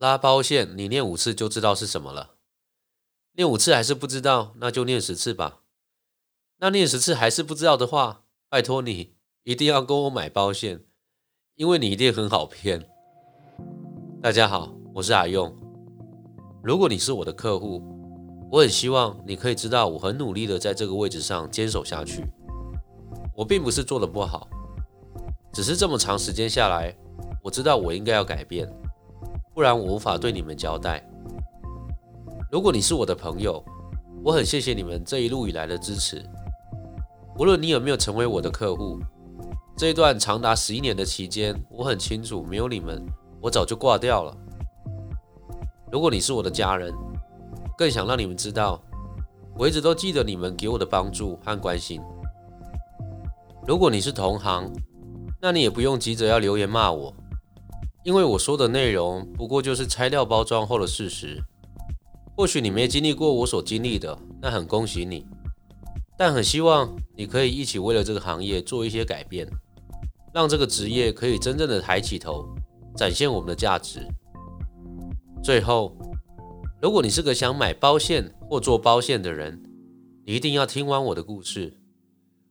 拉包线，你念五次就知道是什么了。念五次还是不知道，那就念十次吧。那念十次还是不知道的话，拜托你一定要跟我买包线，因为你一定很好骗。大家好，我是阿用。如果你是我的客户，我很希望你可以知道我很努力的在这个位置上坚守下去。我并不是做的不好，只是这么长时间下来，我知道我应该要改变，不然我无法对你们交代。如果你是我的朋友，我很谢谢你们这一路以来的支持。无论你有没有成为我的客户，这一段长达十一年的期间，我很清楚，没有你们，我早就挂掉了。如果你是我的家人，更想让你们知道，我一直都记得你们给我的帮助和关心。如果你是同行，那你也不用急着要留言骂我，因为我说的内容不过就是拆掉包装后的事实。或许你没经历过我所经历的，那很恭喜你。但很希望你可以一起为了这个行业做一些改变，让这个职业可以真正的抬起头，展现我们的价值。最后，如果你是个想买包线或做包线的人，你一定要听完我的故事。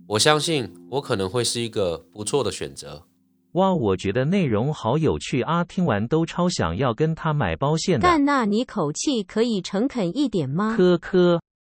我相信我可能会是一个不错的选择。哇，我觉得内容好有趣啊！听完都超想要跟他买包线的。但，那你口气可以诚恳一点吗？科科。